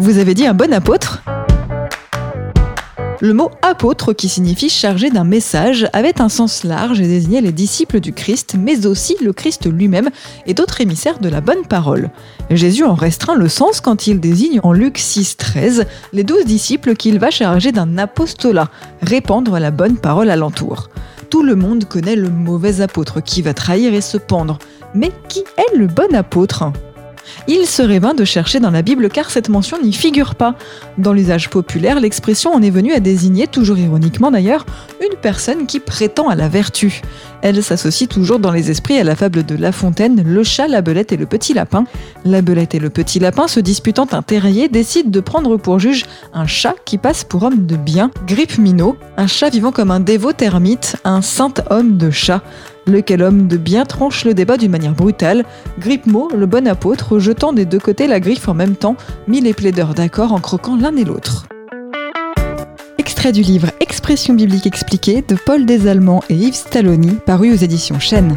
Vous avez dit un bon apôtre le mot apôtre, qui signifie chargé d'un message, avait un sens large et désignait les disciples du Christ, mais aussi le Christ lui-même et d'autres émissaires de la bonne parole. Jésus en restreint le sens quand il désigne en Luc 6, 13 les douze disciples qu'il va charger d'un apostolat, répandre la bonne parole alentour. Tout le monde connaît le mauvais apôtre qui va trahir et se pendre. Mais qui est le bon apôtre? Il serait vain de chercher dans la Bible car cette mention n'y figure pas. Dans l'usage populaire, l'expression en est venue à désigner, toujours ironiquement d'ailleurs, une personne qui prétend à la vertu. Elle s'associe toujours dans les esprits à la fable de La Fontaine, le chat, la belette et le petit lapin. La belette et le petit lapin, se disputant un terrier, décident de prendre pour juge un chat qui passe pour homme de bien, Grippe Minot, un chat vivant comme un dévot termite, un saint homme de chat. Lequel homme de bien tranche le débat d'une manière brutale, Grippemo, le bon apôtre, jetant des deux côtés la griffe en même temps, mit les plaideurs d'accord en croquant l'un et l'autre. Extrait du livre Expression biblique expliquée de Paul Desallemands et Yves Stalloni, paru aux éditions Chênes.